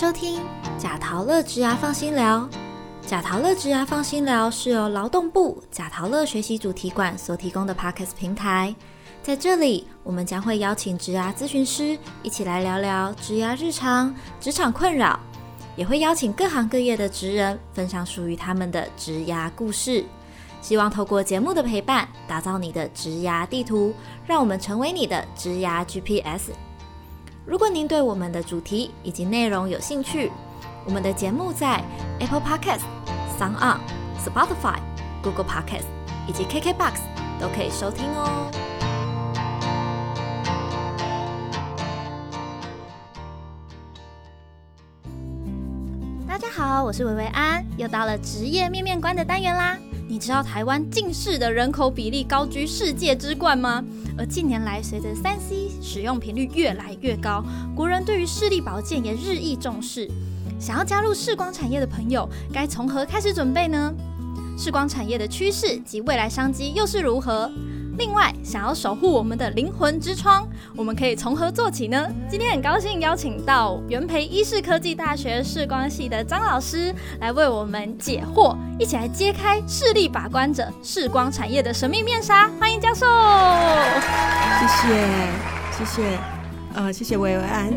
收听贾陶乐职涯放心聊。贾陶乐职涯放心聊是由劳动部贾陶乐学习主题馆所提供的 Podcast 平台。在这里，我们将会邀请职涯咨询师一起来聊聊职涯日常、职场困扰，也会邀请各行各业的职人分享属于他们的职涯故事。希望透过节目的陪伴，打造你的职涯地图，让我们成为你的职涯 GPS。如果您对我们的主题以及内容有兴趣，我们的节目在 Apple Podcast、Sound、Spotify、Google Podcast 以及 KKBox 都可以收听哦。大家好，我是维维安，又到了职业面面观的单元啦。你知道台湾近视的人口比例高居世界之冠吗？而近年来，随着三 C 使用频率越来越高，国人对于视力保健也日益重视。想要加入视光产业的朋友，该从何开始准备呢？视光产业的趋势及未来商机又是如何？另外，想要守护我们的灵魂之窗，我们可以从何做起呢？今天很高兴邀请到元培医视科技大学视光系的张老师来为我们解惑，一起来揭开视力把关者视光产业的神秘面纱。欢迎教授，谢谢，谢谢，呃，谢谢薇薇安。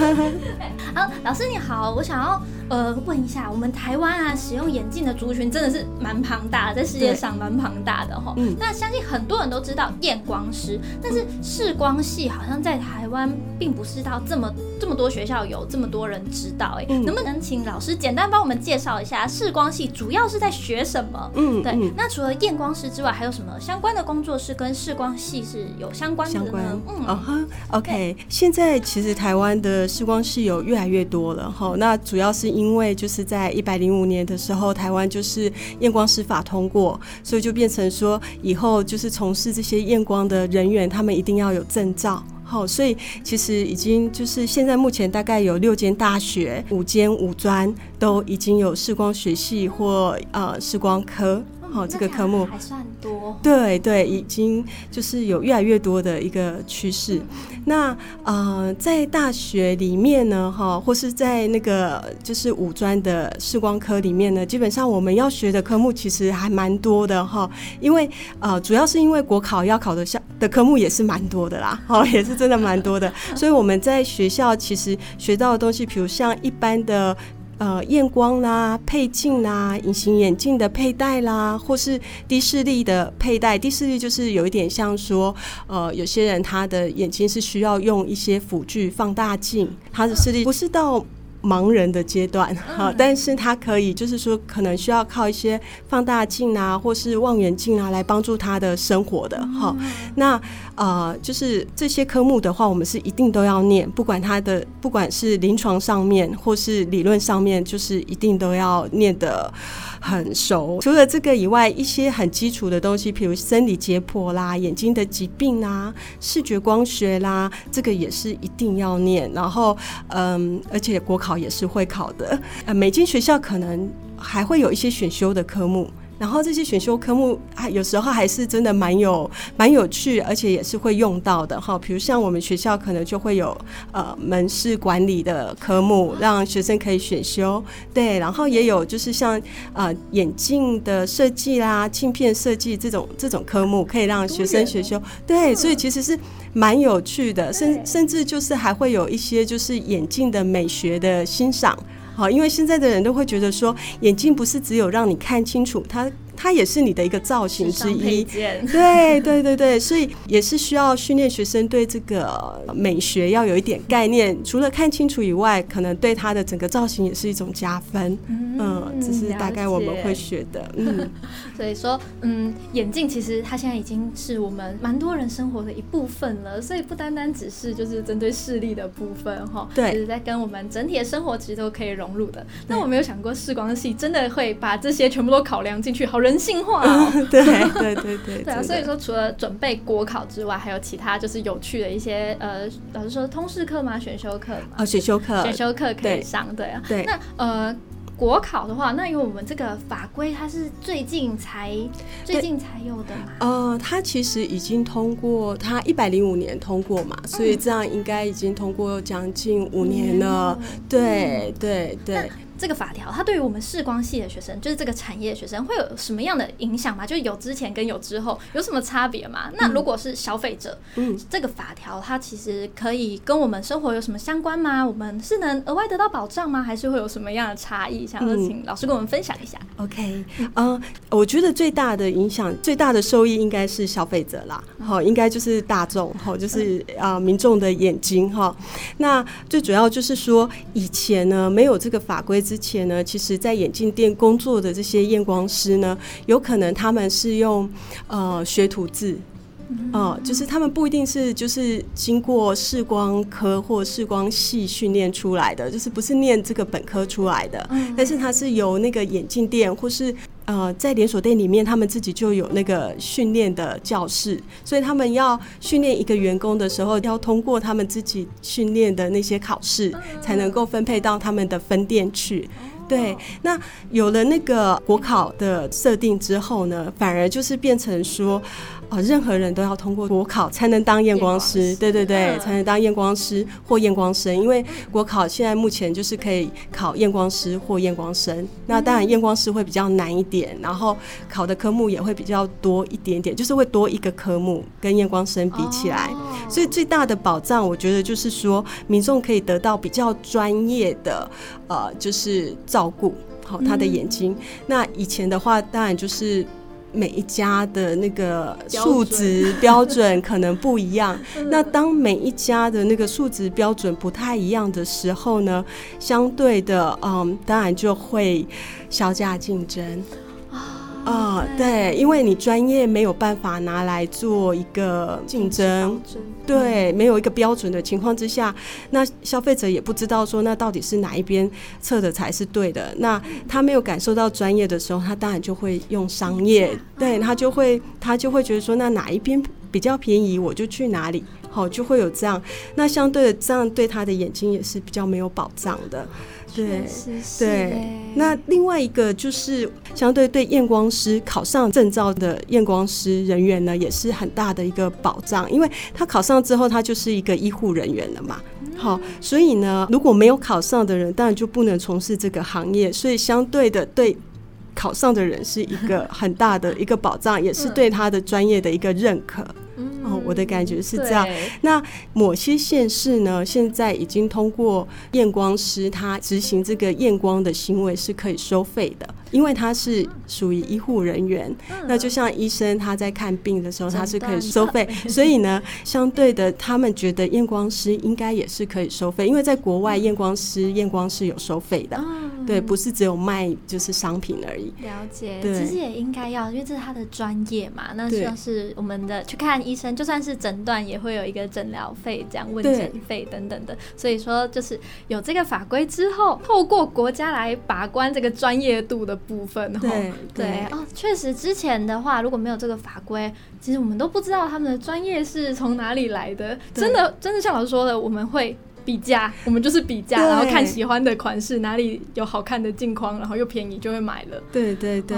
好，老师你好，我想要。呃，问一下，我们台湾啊，使用眼镜的族群真的是蛮庞大的，在世界上蛮庞大的哈。嗯。那相信很多人都知道验光师，但是视光系好像在台湾并不是到这么这么多学校有这么多人知道。哎，能不能请老师简单帮我们介绍一下视光系主要是在学什么？嗯，对。那除了验光师之外，还有什么相关的工作是跟视光系是有相关的呢？嗯，，OK。现在其实台湾的视光系有越来越多了哈。那主要是因因为就是在一百零五年的时候，台湾就是验光师法通过，所以就变成说以后就是从事这些验光的人员，他们一定要有证照。好，所以其实已经就是现在目前大概有六间大学、五间五专都已经有视光学系或呃视光科。好，这个科目还算多。对对，已经就是有越来越多的一个趋势。那呃，在大学里面呢，哈，或是在那个就是五专的视光科里面呢，基本上我们要学的科目其实还蛮多的哈。因为呃，主要是因为国考要考的项的科目也是蛮多的啦，哦，也是真的蛮多的。所以我们在学校其实学到的东西，比如像一般的。呃，验光啦、配镜啦、隐形眼镜的佩戴啦，或是低视力的佩戴。低视力就是有一点像说，呃，有些人他的眼睛是需要用一些辅具、放大镜，他的视力不是到。盲人的阶段，哈，但是他可以，就是说，可能需要靠一些放大镜啊，或是望远镜啊，来帮助他的生活的，哈。那呃，就是这些科目的话，我们是一定都要念，不管它的，不管是临床上面或是理论上面，就是一定都要念的。很熟。除了这个以外，一些很基础的东西，比如生理解剖啦、眼睛的疾病啦、视觉光学啦，这个也是一定要念。然后，嗯，而且国考也是会考的。呃，每间学校可能还会有一些选修的科目。然后这些选修科目还有时候还是真的蛮有蛮有趣，而且也是会用到的哈。比如像我们学校可能就会有呃门市管理的科目，让学生可以选修。对，然后也有就是像呃眼镜的设计啦、镜片设计这种这种科目，可以让学生选修。对，所以其实是蛮有趣的，甚甚至就是还会有一些就是眼镜的美学的欣赏。好，因为现在的人都会觉得说，眼镜不是只有让你看清楚，它。它也是你的一个造型之一，对对对对，所以也是需要训练学生对这个美学要有一点概念。除了看清楚以外，可能对它的整个造型也是一种加分。嗯，这是大概我们会学的。嗯，所以说，嗯，眼镜其实它现在已经是我们蛮多人生活的一部分了。所以不单单只是就是针对视力的部分哈，对，是在跟我们整体的生活其实都可以融入的。那我没有想过视光系真的会把这些全部都考量进去，好人。人性化，对对对对对啊！所以说，除了准备国考之外，还有其他就是有趣的一些呃，老师说通识课吗？选修课啊，选修课，选修课可以上，对啊。对，那呃。国考的话，那因为我们这个法规它是最近才最近才有的嘛。呃，它其实已经通过，它一百零五年通过嘛，所以这样应该已经通过将近五年了。对对对。这个法条，它对于我们视光系的学生，就是这个产业学生，会有什么样的影响吗？就是有之前跟有之后有什么差别吗？那如果是消费者，嗯，这个法条它其实可以跟我们生活有什么相关吗？我们是能额外得到保障吗？还是会有什么样的差异？想要请老师跟我们分享一下。OK，嗯，我觉得最大的影响、最大的收益应该是消费者啦，好，应该就是大众，好，就是啊民众的眼睛哈。那最主要就是说，以前呢没有这个法规。之前呢，其实，在眼镜店工作的这些验光师呢，有可能他们是用呃学徒制，哦，就是他们不一定是就是经过视光科或视光系训练出来的，就是不是念这个本科出来的，但是他是由那个眼镜店或是呃在连锁店里面，他们自己就有那个训练的教室，所以他们要训练一个员工的时候，要通过他们自己训练的那些考试，才能够分配到他们的分店去。对，那有了那个国考的设定之后呢，反而就是变成说。哦，任何人都要通过国考才能当验光师，对对对，才能当验光师或验光生。因为国考现在目前就是可以考验光师或验光生。那当然验光师会比较难一点，然后考的科目也会比较多一点点，就是会多一个科目跟验光生比起来。所以最大的保障，我觉得就是说民众可以得到比较专业的呃，就是照顾好他的眼睛。那以前的话，当然就是。每一家的那个数值 标准可能不一样，那当每一家的那个数值标准不太一样的时候呢，相对的，嗯，当然就会削价竞争。啊，对，因为你专业没有办法拿来做一个竞争，对，没有一个标准的情况之下，那消费者也不知道说那到底是哪一边测的才是对的。那他没有感受到专业的时候，他当然就会用商业，对他就会他就会觉得说那哪一边比较便宜，我就去哪里，好就会有这样。那相对的这样对他的眼睛也是比较没有保障的。对，对，那另外一个就是相对对验光师考上证照的验光师人员呢，也是很大的一个保障，因为他考上之后，他就是一个医护人员了嘛。好，所以呢，如果没有考上的人，当然就不能从事这个行业，所以相对的对考上的人是一个 很大的一个保障，也是对他的专业的一个认可。哦，我的感觉是这样。那某些县市呢，现在已经通过验光师他执行这个验光的行为是可以收费的。因为他是属于医护人员，那就像医生他在看病的时候，他是可以收费，所以呢，相对的，他们觉得验光师应该也是可以收费，因为在国外验光师验光是有收费的，对，不是只有卖就是商品而已。了解，其实也应该要，因为这是他的专业嘛。那像是我们的去看医生，就算是诊断也会有一个诊疗费、这样问诊费等等的。所以说，就是有这个法规之后，透过国家来把关这个专业度的。部分对对哦，确实之前的话，如果没有这个法规，其实我们都不知道他们的专业是从哪里来的。真的，真的像老师说的，我们会。比价，我们就是比价，然后看喜欢的款式，哪里有好看的镜框，然后又便宜就会买了。对对对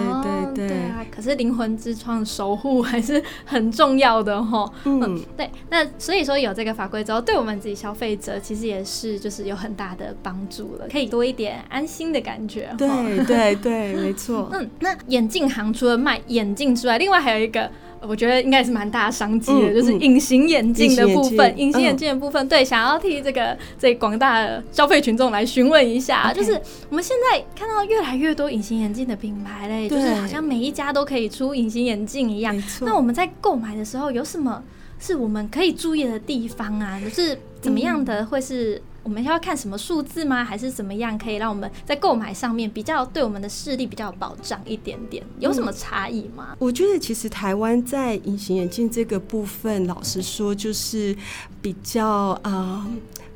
对对啊！可是灵魂之窗守护还是很重要的哈。嗯，对。那所以说有这个法规之后，对我们自己消费者其实也是就是有很大的帮助了，可以多一点安心的感觉。对对对，没错。嗯，那眼镜行除了卖眼镜之外，另外还有一个。我觉得应该是蛮大商机的，就是隐形眼镜的部分。隐形眼镜的部分，对，想要替这个这广大的消费群众来询问一下，就是我们现在看到越来越多隐形眼镜的品牌嘞，就是好像每一家都可以出隐形眼镜一样。那我们在购买的时候有什么是我们可以注意的地方啊？就是怎么样的会是？我们要看什么数字吗？还是怎么样可以让我们在购买上面比较对我们的视力比较有保障一点点？有什么差异吗？我觉得其实台湾在隐形眼镜这个部分，老实说就是比较啊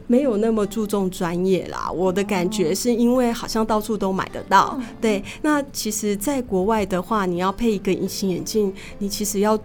没有那么注重专业啦。我的感觉是因为好像到处都买得到。对，那其实，在国外的话，你要配一个隐形眼镜，你其实要。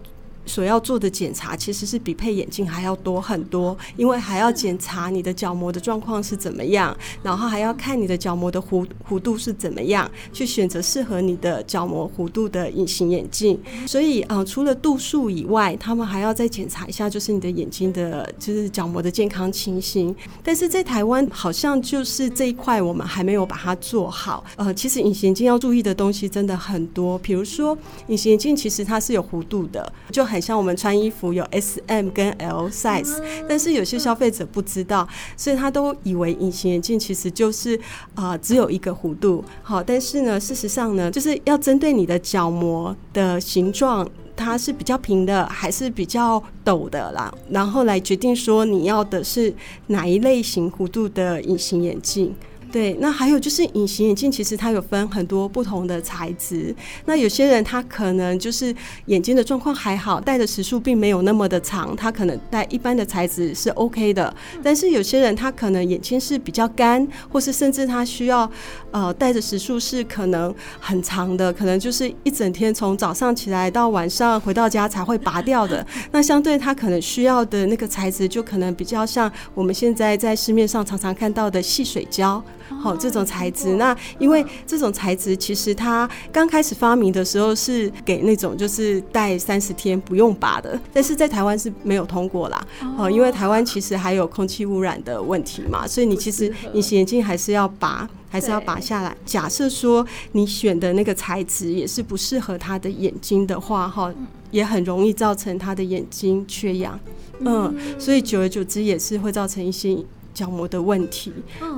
所要做的检查其实是比配眼镜还要多很多，因为还要检查你的角膜的状况是怎么样，然后还要看你的角膜的弧弧度是怎么样，去选择适合你的角膜弧度的隐形眼镜。所以，呃，除了度数以外，他们还要再检查一下，就是你的眼睛的，就是角膜的健康情形。但是在台湾，好像就是这一块我们还没有把它做好。呃，其实隐形眼镜要注意的东西真的很多，比如说隐形眼镜其实它是有弧度的，就很像我们穿衣服有 S、M 跟 L size，但是有些消费者不知道，所以他都以为隐形眼镜其实就是啊只有一个弧度。好，但是呢，事实上呢，就是要针对你的角膜的形状，它是比较平的还是比较陡的啦，然后来决定说你要的是哪一类型弧度的隐形眼镜。对，那还有就是隐形眼镜，其实它有分很多不同的材质。那有些人他可能就是眼睛的状况还好，戴的时数并没有那么的长，他可能戴一般的材质是 OK 的。但是有些人他可能眼睛是比较干，或是甚至他需要呃戴的时数是可能很长的，可能就是一整天从早上起来到晚上回到家才会拔掉的。那相对他可能需要的那个材质，就可能比较像我们现在在市面上常常看到的细水胶。好，这种材质，那因为这种材质其实它刚开始发明的时候是给那种就是戴三十天不用拔的，但是在台湾是没有通过啦。哦，因为台湾其实还有空气污染的问题嘛，所以你其实隐形眼镜还是要拔，还是要拔下来。假设说你选的那个材质也是不适合他的眼睛的话，哈，也很容易造成他的眼睛缺氧。嗯，所以久而久之也是会造成一些。角膜的问题，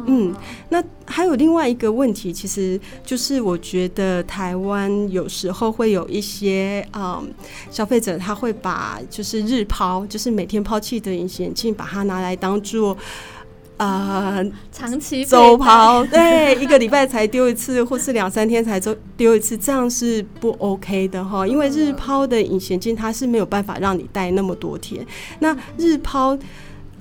嗯，那还有另外一个问题，其实就是我觉得台湾有时候会有一些嗯消费者他会把就是日抛，就是每天抛弃的隐形眼镜，把它拿来当做呃长期周抛，对，一个礼拜才丢一次，或是两三天才丢丢一次，这样是不 OK 的哈，因为日抛的隐形镜它是没有办法让你戴那么多天，那日抛。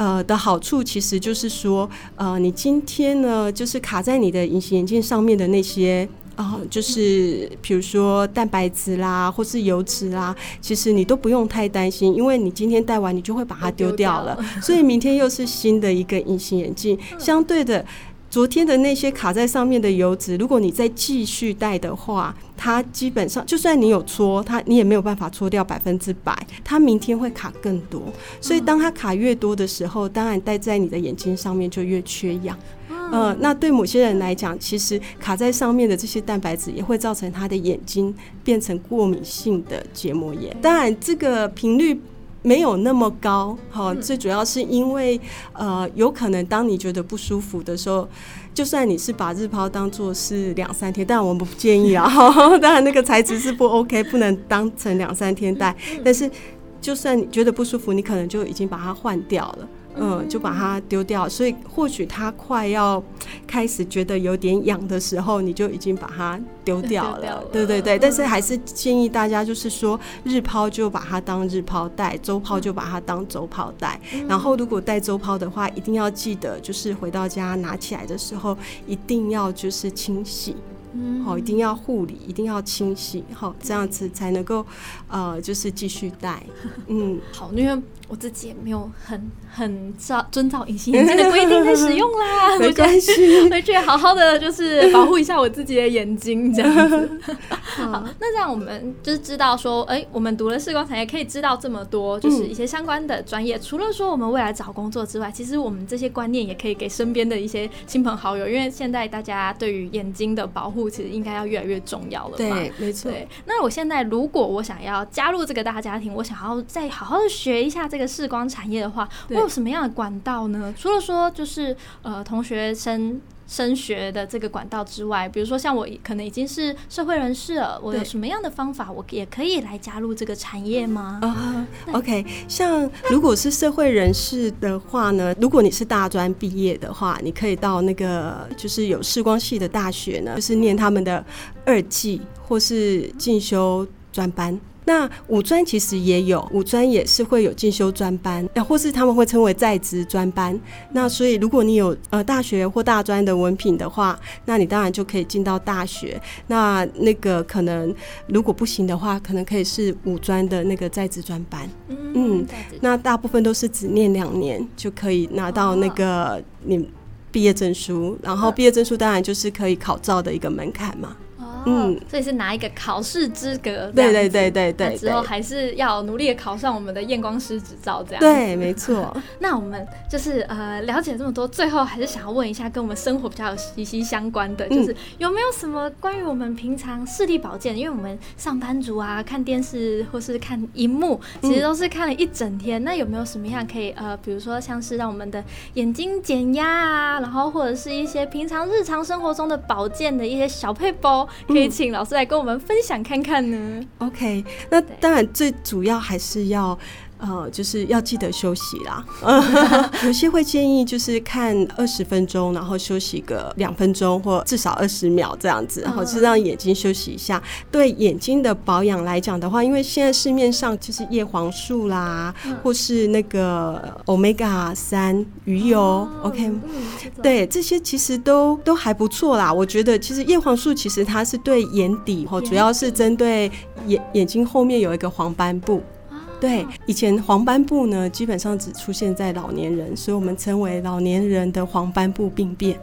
呃的好处其实就是说，呃，你今天呢，就是卡在你的隐形眼镜上面的那些啊，就是比如说蛋白质啦，或是油脂啦，其实你都不用太担心，因为你今天戴完，你就会把它丢掉了，所以明天又是新的一个隐形眼镜，相对的。昨天的那些卡在上面的油脂，如果你再继续戴的话，它基本上就算你有搓，它你也没有办法搓掉百分之百，它明天会卡更多。所以当它卡越多的时候，当然戴在你的眼睛上面就越缺氧。嗯，那对某些人来讲，其实卡在上面的这些蛋白质也会造成他的眼睛变成过敏性的结膜炎。当然，这个频率。没有那么高，好，最主要是因为，呃，有可能当你觉得不舒服的时候，就算你是把日抛当做是两三天，但我们不建议啊，当然那个材质是不 OK，不能当成两三天戴，但是就算你觉得不舒服，你可能就已经把它换掉了。嗯，就把它丢掉。所以或许它快要开始觉得有点痒的时候，你就已经把它丢掉了。对对对，但是还是建议大家，就是说日抛就把它当日抛戴，周抛就把它当周抛戴。然后如果戴周抛的话，一定要记得，就是回到家拿起来的时候，一定要就是清洗。好，一定要护理，一定要清洗，好，这样子才能够，呃，就是继续戴。嗯，好，因为我自己也没有很很照遵照隐形眼镜的规定在使用啦，没关系，回去好好的就是保护一下我自己的眼睛，这样子。好，那这样我们就是知道说，哎，我们读了视光产业，可以知道这么多，就是一些相关的专业。除了说我们未来找工作之外，其实我们这些观念也可以给身边的一些亲朋好友，因为现在大家对于眼睛的保护。其实应该要越来越重要了，对，没错。那我现在如果我想要加入这个大家庭，我想要再好好的学一下这个视光产业的话，我有什么样的管道呢？除了说就是呃同学生。升学的这个管道之外，比如说像我可能已经是社会人士了，我有什么样的方法，我也可以来加入这个产业吗？啊，OK，像如果是社会人士的话呢，如果你是大专毕业的话，你可以到那个就是有视光系的大学呢，就是念他们的二技或是进修专班。那五专其实也有，五专也是会有进修专班，呃，或是他们会称为在职专班。那所以如果你有呃大学或大专的文凭的话，那你当然就可以进到大学。那那个可能如果不行的话，可能可以是五专的那个在职专班。嗯，那大部分都是只念两年就可以拿到那个你毕业证书，然后毕业证书当然就是可以考照的一个门槛嘛。嗯，所以是拿一个考试资格，对对对对对，之后还是要努力的考上我们的验光师执照，这样对，没错。那我们就是呃了解这么多，最后还是想要问一下，跟我们生活比较有息息相关的，就是有没有什么关于我们平常视力保健？因为我们上班族啊，看电视或是看荧幕，其实都是看了一整天。那有没有什么样可以呃，比如说像是让我们的眼睛减压啊，然后或者是一些平常日常生活中的保健的一些小配包？可以请老师来跟我们分享看看呢。OK，那当然最主要还是要。呃，就是要记得休息啦。有些会建议就是看二十分钟，然后休息个两分钟或至少二十秒这样子，然后是让眼睛休息一下。对眼睛的保养来讲的话，因为现在市面上就是叶黄素啦，或是那个 omega 三鱼油，OK，对这些其实都都还不错啦。我觉得其实叶黄素其实它是对眼底，或主要是针对眼眼睛后面有一个黄斑部。对，以前黄斑部呢，基本上只出现在老年人，所以我们称为老年人的黄斑部病变。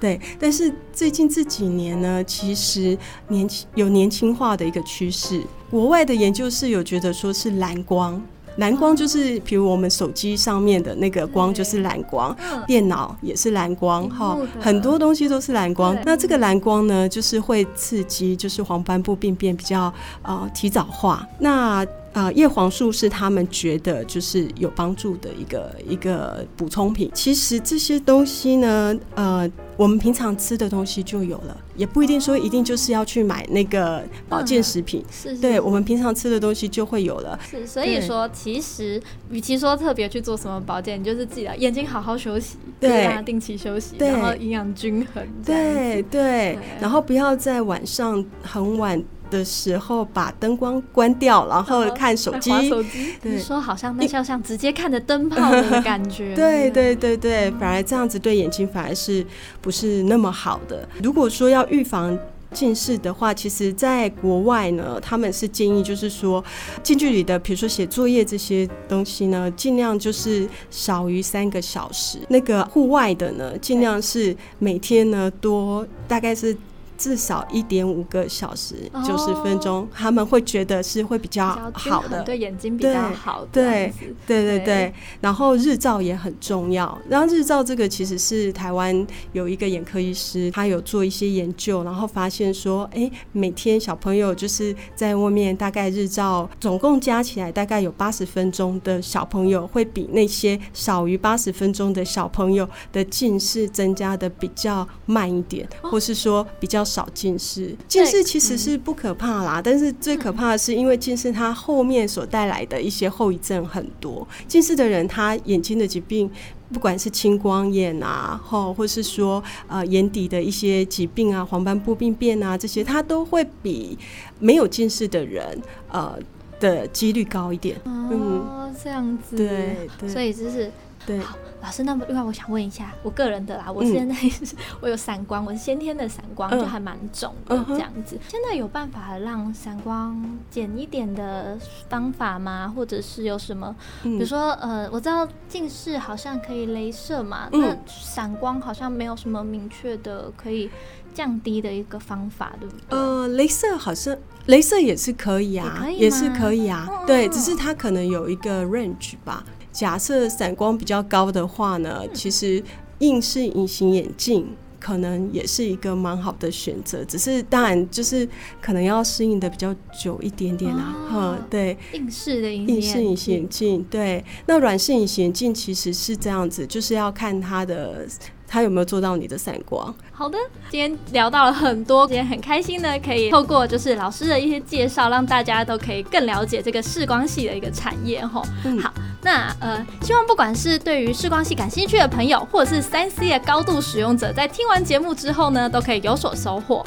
对，但是最近这几年呢，其实年轻有年轻化的一个趋势。国外的研究是有觉得说是蓝光，蓝光就是比如我们手机上面的那个光就是蓝光，电脑也是蓝光，哈，很多东西都是蓝光。那这个蓝光呢，就是会刺激，就是黄斑部病变比较呃提早化。那啊，叶黄素是他们觉得就是有帮助的一个一个补充品。其实这些东西呢，呃，我们平常吃的东西就有了，也不一定说一定就是要去买那个保健食品。是，对我们平常吃的东西就会有了。是，所以说其实与其说特别去做什么保健，你就是自己的眼睛好好休息，对，定期休息，然后营养均衡。对对，然后不要在晚上很晚。的时候把灯光关掉，然后看手机。手机你说好像那像像直接看着灯泡的感觉。对对对对，反而这样子对眼睛反而是不是那么好的。如果说要预防近视的话，其实在国外呢，他们是建议就是说近距离的，比如说写作业这些东西呢，尽量就是少于三个小时。那个户外的呢，尽量是每天呢多大概是。至少一点五个小时，九十分钟，他们会觉得是会比较好的，对眼睛比较好。对，对，对，对。然后日照也很重要。然后日照这个其实是台湾有一个眼科医师，他有做一些研究，然后发现说，哎，每天小朋友就是在外面大概日照总共加起来大概有八十分钟的小朋友，会比那些少于八十分钟的小朋友的近视增加的比较慢一点，或是说比较。少近视，近视其实是不可怕啦，但是最可怕的是，因为近视它后面所带来的一些后遗症很多。近视的人，他眼睛的疾病，不管是青光眼啊，或或是说呃眼底的一些疾病啊，黄斑部病变啊，这些，他都会比没有近视的人呃的几率高一点。哦，这样子，对，所以就是对。老师，那么另外我想问一下，我个人的啦，我现在是 我有散光，我是先天的散光，就还蛮重的这样子。现在有办法让散光减一点的方法吗？或者是有什么，比如说呃，我知道近视好像可以镭射嘛，那散光好像没有什么明确的可以降低的一个方法，对不对？呃，镭射好像镭射也是可以啊，也是可以啊，对，只是它可能有一个 range 吧。假设散光比较高的话呢，其实硬式隐形眼镜可能也是一个蛮好的选择，只是当然就是可能要适应的比较久一点点啊。哈，对，硬式的硬式隐形眼镜，对，那软式隐形眼镜其实是这样子，就是要看它的。他有没有做到你的散光？好的，今天聊到了很多，今天很开心的，可以透过就是老师的一些介绍，让大家都可以更了解这个视光系的一个产业哈。好，那呃，希望不管是对于视光系感兴趣的朋友，或者是三 C 的高度使用者，在听完节目之后呢，都可以有所收获。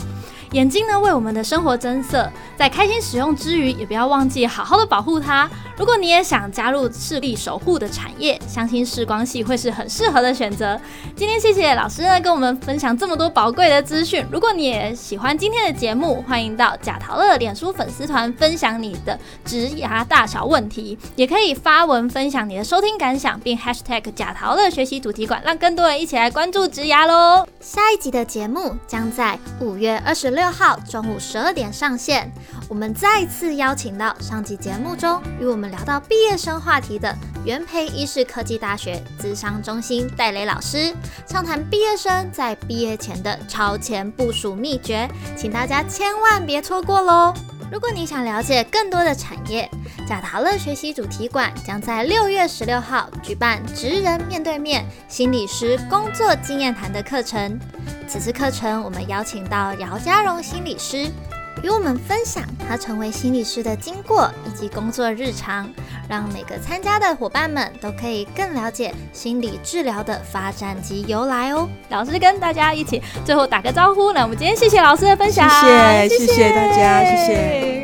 眼睛呢为我们的生活增色，在开心使用之余，也不要忘记好好的保护它。如果你也想加入视力守护的产业，相信视光系会是很适合的选择。今天谢谢老师呢跟我们分享这么多宝贵的资讯。如果你也喜欢今天的节目，欢迎到贾陶乐脸书粉丝团分享你的植牙大小问题，也可以发文分享你的收听感想，并 hashtag 贾陶乐学习主题馆，让更多人一起来关注植牙喽。下一集的节目将在五月二十六六号中午十二点上线。我们再次邀请到上集节目中与我们聊到毕业生话题的元培医事科技大学资商中心戴雷老师，畅谈毕业生在毕业前的超前部署秘诀，请大家千万别错过喽！如果你想了解更多的产业，贾陶乐学习主题馆将在六月十六号举办职人面对面心理师工作经验谈的课程。此次课程，我们邀请到姚家荣心理师。与我们分享他成为心理师的经过以及工作日常，让每个参加的伙伴们都可以更了解心理治疗的发展及由来哦。老师跟大家一起最后打个招呼，那我们今天谢谢老师的分享，谢谢谢谢大家，谢谢。